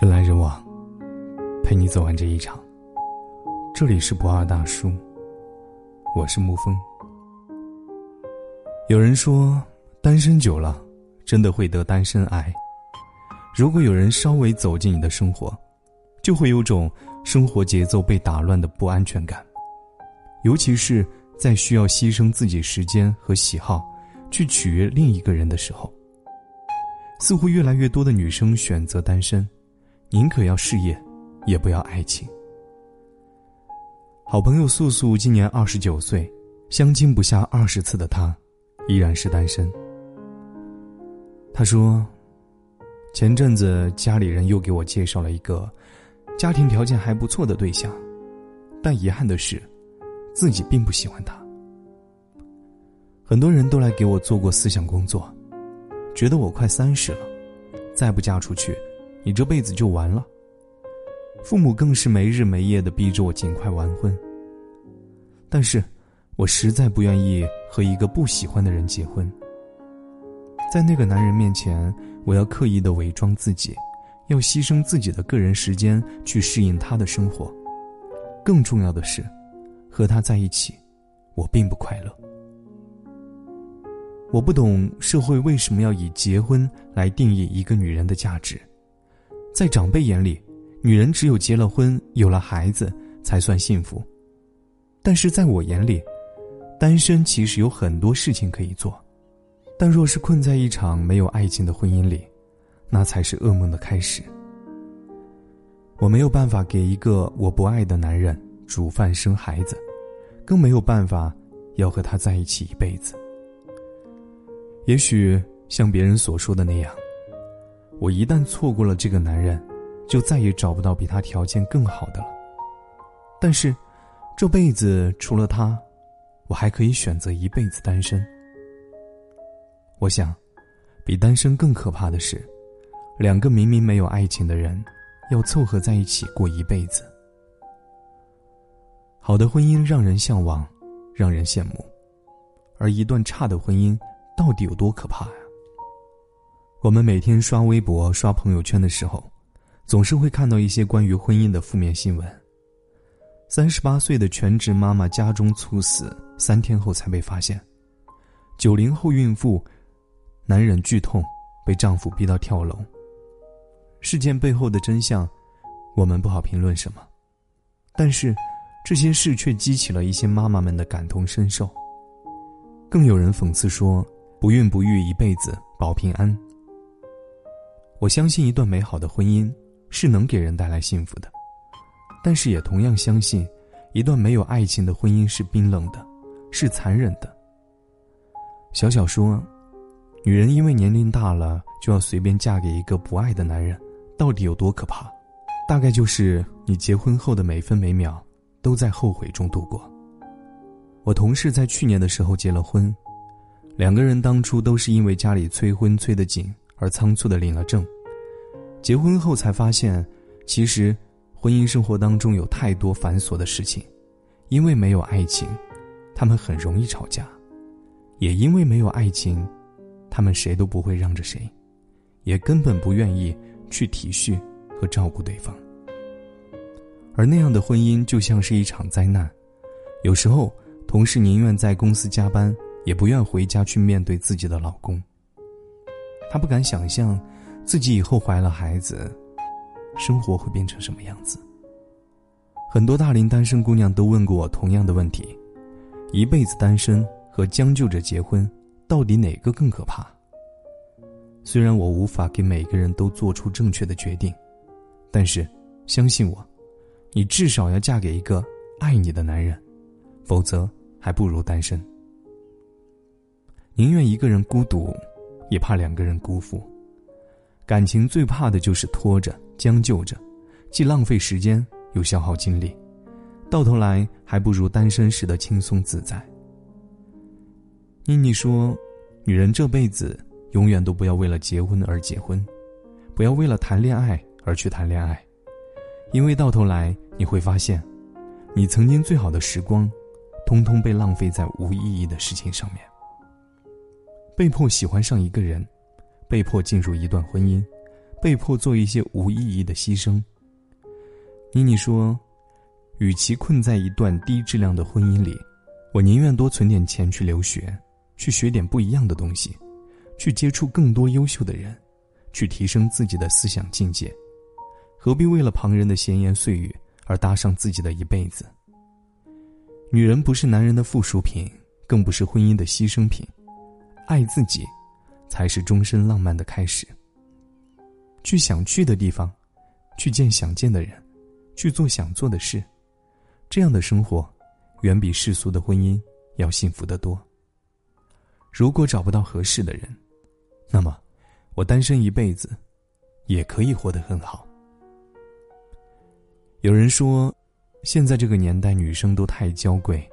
人来人往，陪你走完这一场。这里是不二大叔，我是沐风。有人说，单身久了，真的会得单身癌。如果有人稍微走进你的生活，就会有种生活节奏被打乱的不安全感。尤其是在需要牺牲自己时间和喜好，去取悦另一个人的时候，似乎越来越多的女生选择单身。宁可要事业，也不要爱情。好朋友素素今年二十九岁，相亲不下二十次的她，依然是单身。她说：“前阵子家里人又给我介绍了一个家庭条件还不错的对象，但遗憾的是，自己并不喜欢他。很多人都来给我做过思想工作，觉得我快三十了，再不嫁出去。”你这辈子就完了。父母更是没日没夜的逼着我尽快完婚。但是，我实在不愿意和一个不喜欢的人结婚。在那个男人面前，我要刻意的伪装自己，要牺牲自己的个人时间去适应他的生活。更重要的是，和他在一起，我并不快乐。我不懂社会为什么要以结婚来定义一个女人的价值。在长辈眼里，女人只有结了婚、有了孩子才算幸福。但是在我眼里，单身其实有很多事情可以做。但若是困在一场没有爱情的婚姻里，那才是噩梦的开始。我没有办法给一个我不爱的男人煮饭生孩子，更没有办法要和他在一起一辈子。也许像别人所说的那样。我一旦错过了这个男人，就再也找不到比他条件更好的了。但是，这辈子除了他，我还可以选择一辈子单身。我想，比单身更可怕的是，两个明明没有爱情的人，要凑合在一起过一辈子。好的婚姻让人向往，让人羡慕，而一段差的婚姻，到底有多可怕呀？我们每天刷微博、刷朋友圈的时候，总是会看到一些关于婚姻的负面新闻。三十八岁的全职妈妈家中猝死，三天后才被发现；九零后孕妇难忍剧痛，被丈夫逼到跳楼。事件背后的真相，我们不好评论什么，但是这些事却激起了一些妈妈们的感同身受。更有人讽刺说：“不孕不育一辈子保平安。”我相信一段美好的婚姻是能给人带来幸福的，但是也同样相信，一段没有爱情的婚姻是冰冷的，是残忍的。小小说，女人因为年龄大了就要随便嫁给一个不爱的男人，到底有多可怕？大概就是你结婚后的每分每秒都在后悔中度过。我同事在去年的时候结了婚，两个人当初都是因为家里催婚催得紧。而仓促的领了证，结婚后才发现，其实婚姻生活当中有太多繁琐的事情，因为没有爱情，他们很容易吵架；也因为没有爱情，他们谁都不会让着谁，也根本不愿意去体恤和照顾对方。而那样的婚姻就像是一场灾难，有时候同事宁愿在公司加班，也不愿回家去面对自己的老公。她不敢想象，自己以后怀了孩子，生活会变成什么样子。很多大龄单身姑娘都问过我同样的问题：一辈子单身和将就着结婚，到底哪个更可怕？虽然我无法给每个人都做出正确的决定，但是相信我，你至少要嫁给一个爱你的男人，否则还不如单身。宁愿一个人孤独。也怕两个人辜负，感情最怕的就是拖着、将就着，既浪费时间又消耗精力，到头来还不如单身时的轻松自在。妮妮说：“女人这辈子永远都不要为了结婚而结婚，不要为了谈恋爱而去谈恋爱，因为到头来你会发现，你曾经最好的时光，通通被浪费在无意义的事情上面。”被迫喜欢上一个人，被迫进入一段婚姻，被迫做一些无意义的牺牲。妮妮说：“与其困在一段低质量的婚姻里，我宁愿多存点钱去留学，去学点不一样的东西，去接触更多优秀的人，去提升自己的思想境界。何必为了旁人的闲言碎语而搭上自己的一辈子？女人不是男人的附属品，更不是婚姻的牺牲品。爱自己，才是终身浪漫的开始。去想去的地方，去见想见的人。”去做想做的事，这样的生活，远比世俗的婚姻要幸福得多。如果找不到合适的人，那么，我单身一辈子，也可以活得很好。有人说，现在这个年代女生都太娇贵，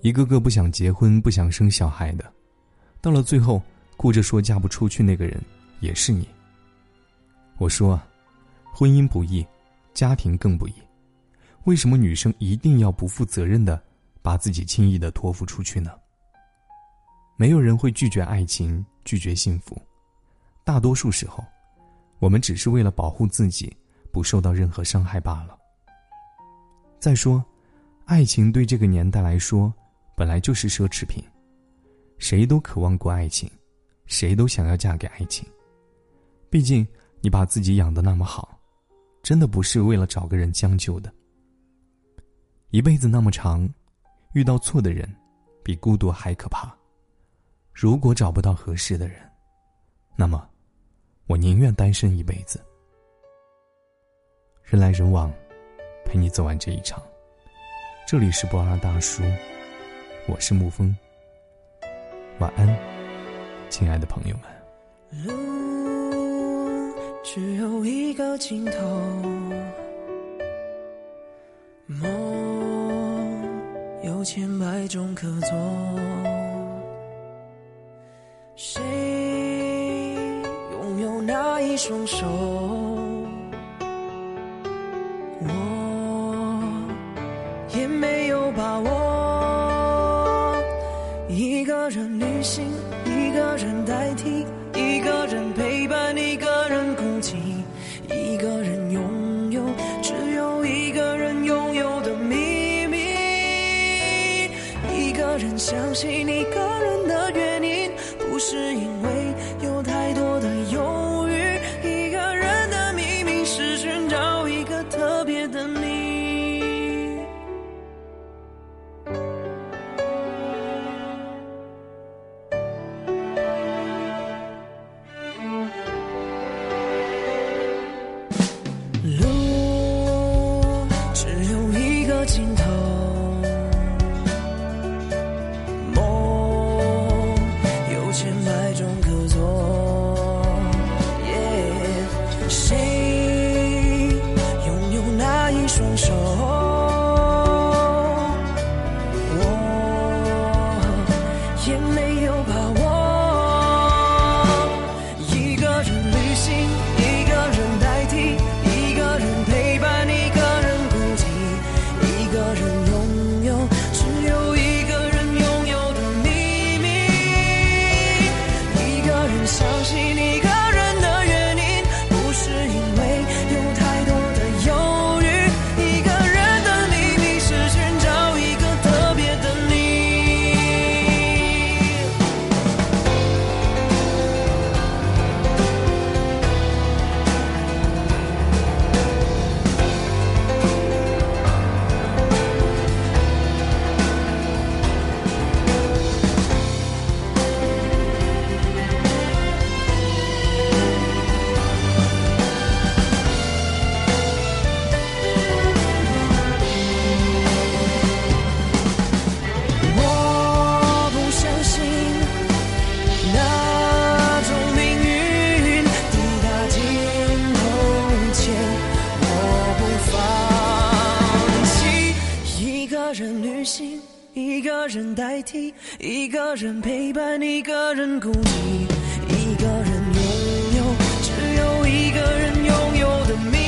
一个个不想结婚、不想生小孩的，到了最后，顾着说嫁不出去那个人也是你。我说啊，婚姻不易。家庭更不易，为什么女生一定要不负责任的把自己轻易的托付出去呢？没有人会拒绝爱情，拒绝幸福，大多数时候，我们只是为了保护自己不受到任何伤害罢了。再说，爱情对这个年代来说本来就是奢侈品，谁都渴望过爱情，谁都想要嫁给爱情，毕竟你把自己养的那么好。真的不是为了找个人将就的。一辈子那么长，遇到错的人，比孤独还可怕。如果找不到合适的人，那么，我宁愿单身一辈子。人来人往，陪你走完这一场。这里是不二大叔，我是沐风。晚安，亲爱的朋友们。路只有一个尽头，梦有千百种可做，谁拥有那一双手？心，一个人代替，一个人陪伴，一个人哭泣。一个人拥有只有一个人拥有的秘密，一个人相信一个个人代替，一个人陪伴，一个人孤寂，一个人拥有，只有一个人拥有的命。